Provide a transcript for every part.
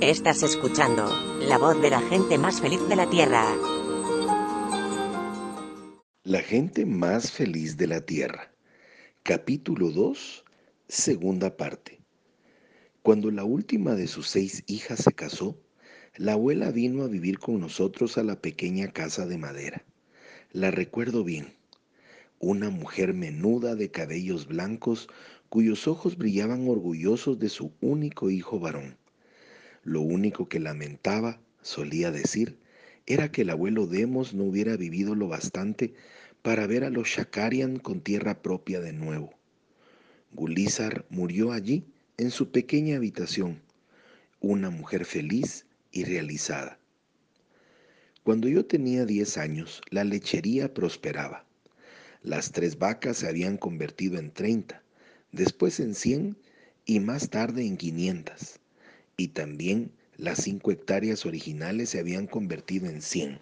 Estás escuchando la voz de la gente más feliz de la Tierra. La gente más feliz de la Tierra. Capítulo 2, segunda parte. Cuando la última de sus seis hijas se casó, la abuela vino a vivir con nosotros a la pequeña casa de madera. La recuerdo bien. Una mujer menuda de cabellos blancos cuyos ojos brillaban orgullosos de su único hijo varón. Lo único que lamentaba, solía decir, era que el abuelo Demos no hubiera vivido lo bastante para ver a los Shakarian con tierra propia de nuevo. Gulizar murió allí, en su pequeña habitación, una mujer feliz y realizada. Cuando yo tenía diez años, la lechería prosperaba. Las tres vacas se habían convertido en treinta, después en cien y más tarde en quinientas y también las cinco hectáreas originales se habían convertido en cien.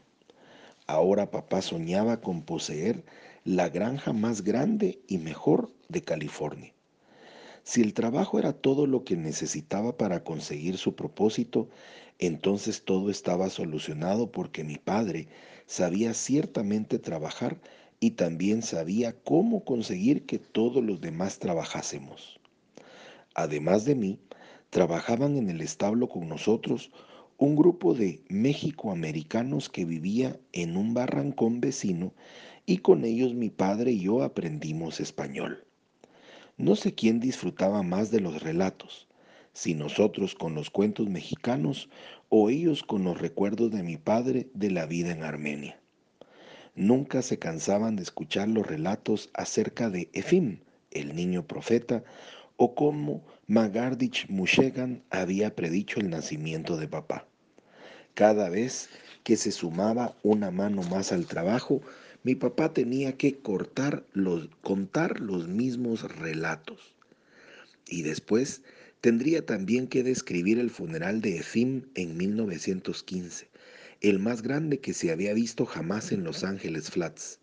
Ahora papá soñaba con poseer la granja más grande y mejor de California. Si el trabajo era todo lo que necesitaba para conseguir su propósito, entonces todo estaba solucionado porque mi padre sabía ciertamente trabajar y también sabía cómo conseguir que todos los demás trabajásemos. Además de mí, trabajaban en el establo con nosotros un grupo de mexicoamericanos que vivía en un barrancón vecino y con ellos mi padre y yo aprendimos español. No sé quién disfrutaba más de los relatos, si nosotros con los cuentos mexicanos o ellos con los recuerdos de mi padre de la vida en Armenia. Nunca se cansaban de escuchar los relatos acerca de Efim, el niño profeta, o cómo Magardich Mushegan había predicho el nacimiento de papá. Cada vez que se sumaba una mano más al trabajo, mi papá tenía que cortar los, contar los mismos relatos. Y después tendría también que describir el funeral de Efim en 1915, el más grande que se había visto jamás en Los Ángeles Flats.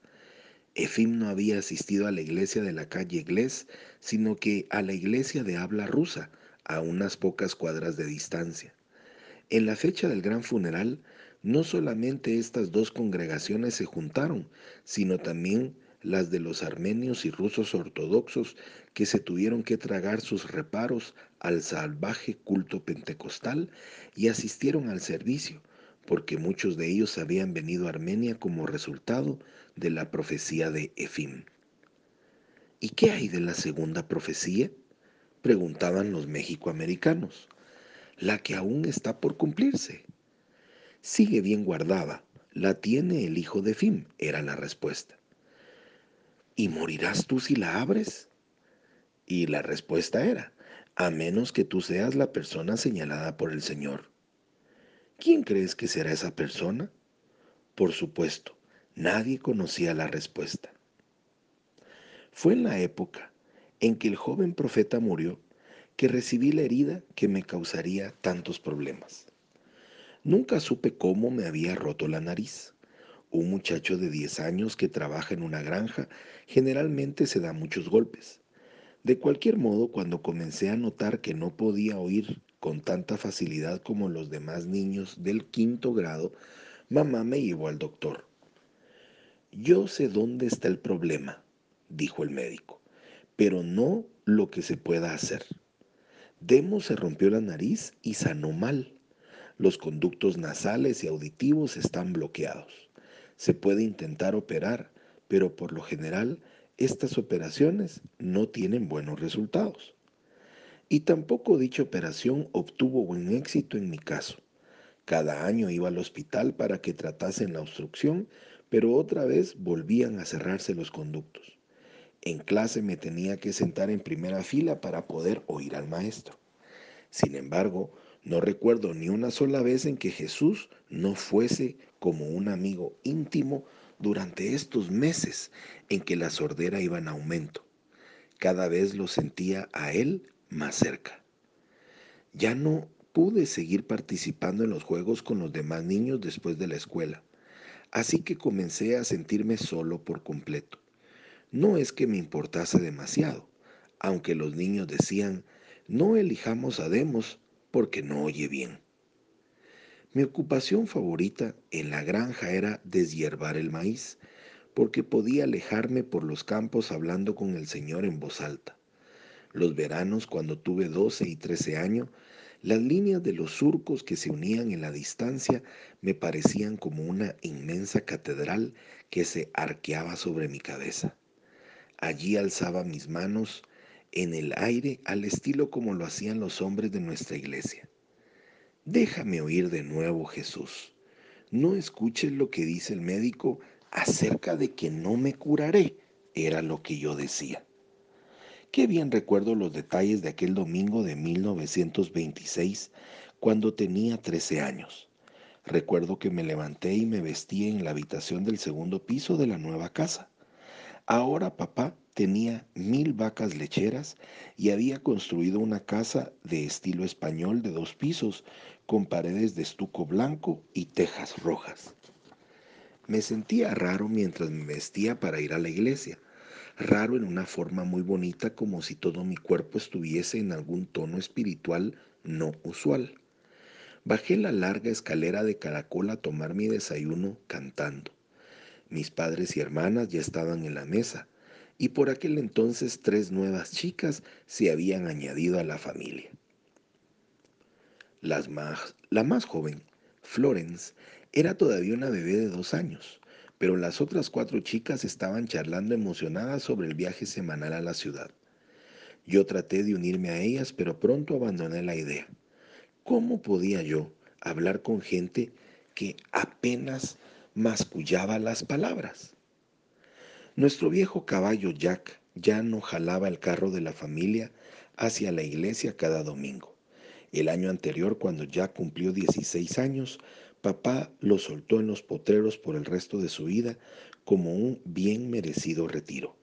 Efim no había asistido a la iglesia de la calle Glés, sino que a la iglesia de habla rusa, a unas pocas cuadras de distancia. En la fecha del gran funeral, no solamente estas dos congregaciones se juntaron, sino también las de los armenios y rusos ortodoxos que se tuvieron que tragar sus reparos al salvaje culto pentecostal y asistieron al servicio, porque muchos de ellos habían venido a Armenia como resultado de la profecía de Efim. ¿Y qué hay de la segunda profecía? Preguntaban los mexicoamericanos. La que aún está por cumplirse. Sigue bien guardada, la tiene el hijo de Efim, era la respuesta. ¿Y morirás tú si la abres? Y la respuesta era, a menos que tú seas la persona señalada por el Señor. ¿Quién crees que será esa persona? Por supuesto, nadie conocía la respuesta. Fue en la época en que el joven profeta murió que recibí la herida que me causaría tantos problemas. Nunca supe cómo me había roto la nariz. Un muchacho de 10 años que trabaja en una granja generalmente se da muchos golpes. De cualquier modo, cuando comencé a notar que no podía oír con tanta facilidad como los demás niños del quinto grado, mamá me llevó al doctor. Yo sé dónde está el problema, dijo el médico, pero no lo que se pueda hacer. Demo se rompió la nariz y sanó mal. Los conductos nasales y auditivos están bloqueados. Se puede intentar operar, pero por lo general estas operaciones no tienen buenos resultados. Y tampoco dicha operación obtuvo buen éxito en mi caso. Cada año iba al hospital para que tratasen la obstrucción, pero otra vez volvían a cerrarse los conductos. En clase me tenía que sentar en primera fila para poder oír al maestro. Sin embargo, no recuerdo ni una sola vez en que Jesús no fuese como un amigo íntimo durante estos meses en que la sordera iba en aumento. Cada vez lo sentía a Él más cerca. Ya no pude seguir participando en los juegos con los demás niños después de la escuela, así que comencé a sentirme solo por completo. No es que me importase demasiado, aunque los niños decían, no elijamos a Demos porque no oye bien. Mi ocupación favorita en la granja era deshiervar el maíz, porque podía alejarme por los campos hablando con el Señor en voz alta. Los veranos, cuando tuve 12 y 13 años, las líneas de los surcos que se unían en la distancia me parecían como una inmensa catedral que se arqueaba sobre mi cabeza. Allí alzaba mis manos en el aire al estilo como lo hacían los hombres de nuestra iglesia. Déjame oír de nuevo, Jesús. No escuches lo que dice el médico acerca de que no me curaré, era lo que yo decía. Qué bien recuerdo los detalles de aquel domingo de 1926, cuando tenía 13 años. Recuerdo que me levanté y me vestí en la habitación del segundo piso de la nueva casa. Ahora papá tenía mil vacas lecheras y había construido una casa de estilo español de dos pisos, con paredes de estuco blanco y tejas rojas. Me sentía raro mientras me vestía para ir a la iglesia raro en una forma muy bonita como si todo mi cuerpo estuviese en algún tono espiritual no usual. Bajé la larga escalera de caracol a tomar mi desayuno cantando. Mis padres y hermanas ya estaban en la mesa, y por aquel entonces tres nuevas chicas se habían añadido a la familia. Las más, la más joven, Florence, era todavía una bebé de dos años pero las otras cuatro chicas estaban charlando emocionadas sobre el viaje semanal a la ciudad. Yo traté de unirme a ellas, pero pronto abandoné la idea. ¿Cómo podía yo hablar con gente que apenas mascullaba las palabras? Nuestro viejo caballo Jack ya no jalaba el carro de la familia hacia la iglesia cada domingo. El año anterior, cuando Jack cumplió 16 años, Papá lo soltó en los potreros por el resto de su vida como un bien merecido retiro.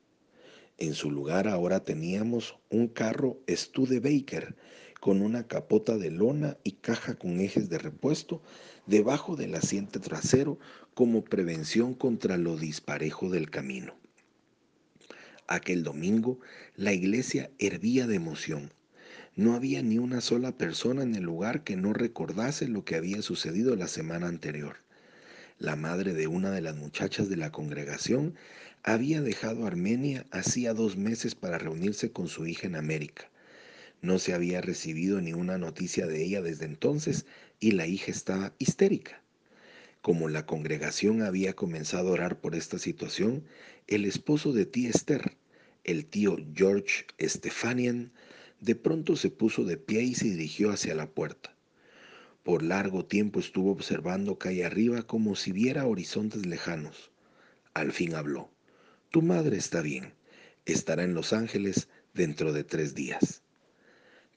En su lugar ahora teníamos un carro Studebaker con una capota de lona y caja con ejes de repuesto debajo del asiento trasero como prevención contra lo disparejo del camino. Aquel domingo la iglesia hervía de emoción. No había ni una sola persona en el lugar que no recordase lo que había sucedido la semana anterior. La madre de una de las muchachas de la congregación había dejado Armenia hacía dos meses para reunirse con su hija en América. No se había recibido ni una noticia de ella desde entonces y la hija estaba histérica. Como la congregación había comenzado a orar por esta situación, el esposo de tía Esther, el tío George Stefanian, de pronto se puso de pie y se dirigió hacia la puerta. Por largo tiempo estuvo observando calle arriba como si viera horizontes lejanos. Al fin habló. Tu madre está bien. Estará en Los Ángeles dentro de tres días.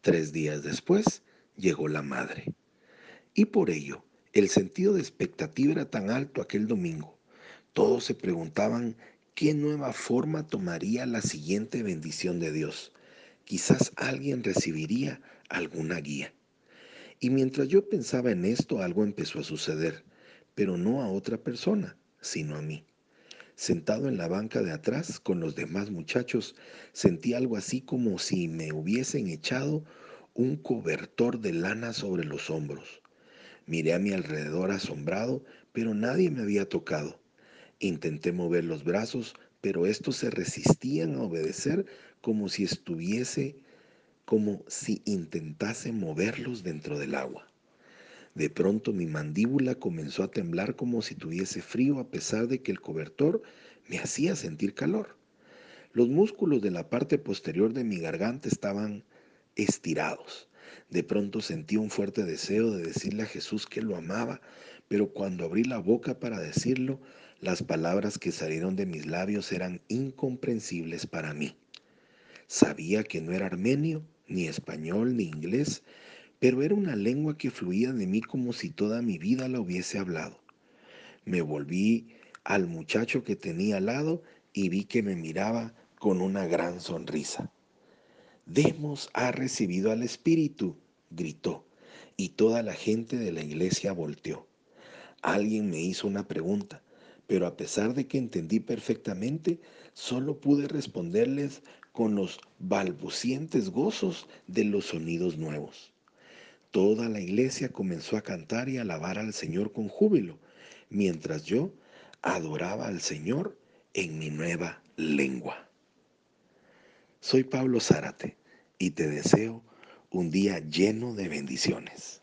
Tres días después llegó la madre. Y por ello, el sentido de expectativa era tan alto aquel domingo. Todos se preguntaban qué nueva forma tomaría la siguiente bendición de Dios quizás alguien recibiría alguna guía. Y mientras yo pensaba en esto, algo empezó a suceder, pero no a otra persona, sino a mí. Sentado en la banca de atrás con los demás muchachos, sentí algo así como si me hubiesen echado un cobertor de lana sobre los hombros. Miré a mi alrededor asombrado, pero nadie me había tocado. Intenté mover los brazos, pero estos se resistían a obedecer como si estuviese, como si intentase moverlos dentro del agua. De pronto mi mandíbula comenzó a temblar como si tuviese frío a pesar de que el cobertor me hacía sentir calor. Los músculos de la parte posterior de mi garganta estaban estirados. De pronto sentí un fuerte deseo de decirle a Jesús que lo amaba, pero cuando abrí la boca para decirlo, las palabras que salieron de mis labios eran incomprensibles para mí. Sabía que no era armenio, ni español, ni inglés, pero era una lengua que fluía de mí como si toda mi vida la hubiese hablado. Me volví al muchacho que tenía al lado y vi que me miraba con una gran sonrisa. Demos ha recibido al Espíritu, gritó, y toda la gente de la iglesia volteó. Alguien me hizo una pregunta, pero a pesar de que entendí perfectamente, solo pude responderles con los balbucientes gozos de los sonidos nuevos. toda la iglesia comenzó a cantar y alabar al Señor con júbilo, mientras yo adoraba al Señor en mi nueva lengua. Soy Pablo Zárate y te deseo un día lleno de bendiciones.